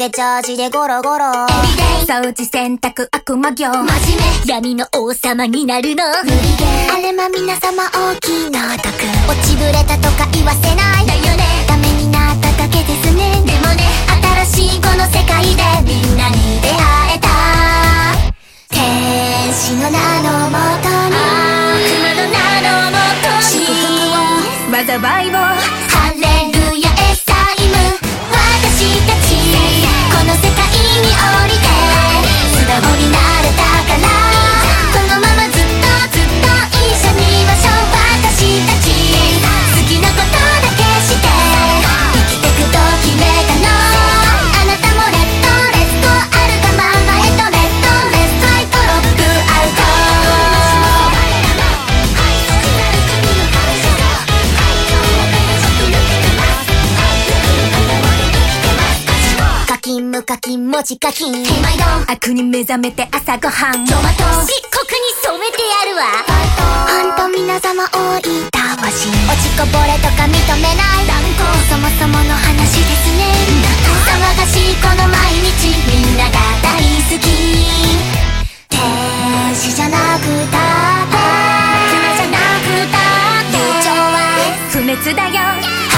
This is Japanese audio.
でジャージでゴロゴロ。掃除洗濯悪魔業。真面目闇の王様になるの。無理ゲーあれま皆様大きいの毒落ちぶれたとか言わせない。だよね。ダメになっただけですね。でもね。新しいこの世界でみんなに出会えた。天使の名のもとに。悪魔の名のもと祝に福を。災いをキ無課金文字課金。手前丼。悪に目覚めて朝ごはん。トマト。漆黒に染めてやるわ。ほんと皆様多い。魂落ちこぼれとか認めない。断固そもそもの話ですね。騒がしいこの毎日。みんなが大好き。天使じゃなくたって。熊じゃなくたって。友情は。不滅だよ、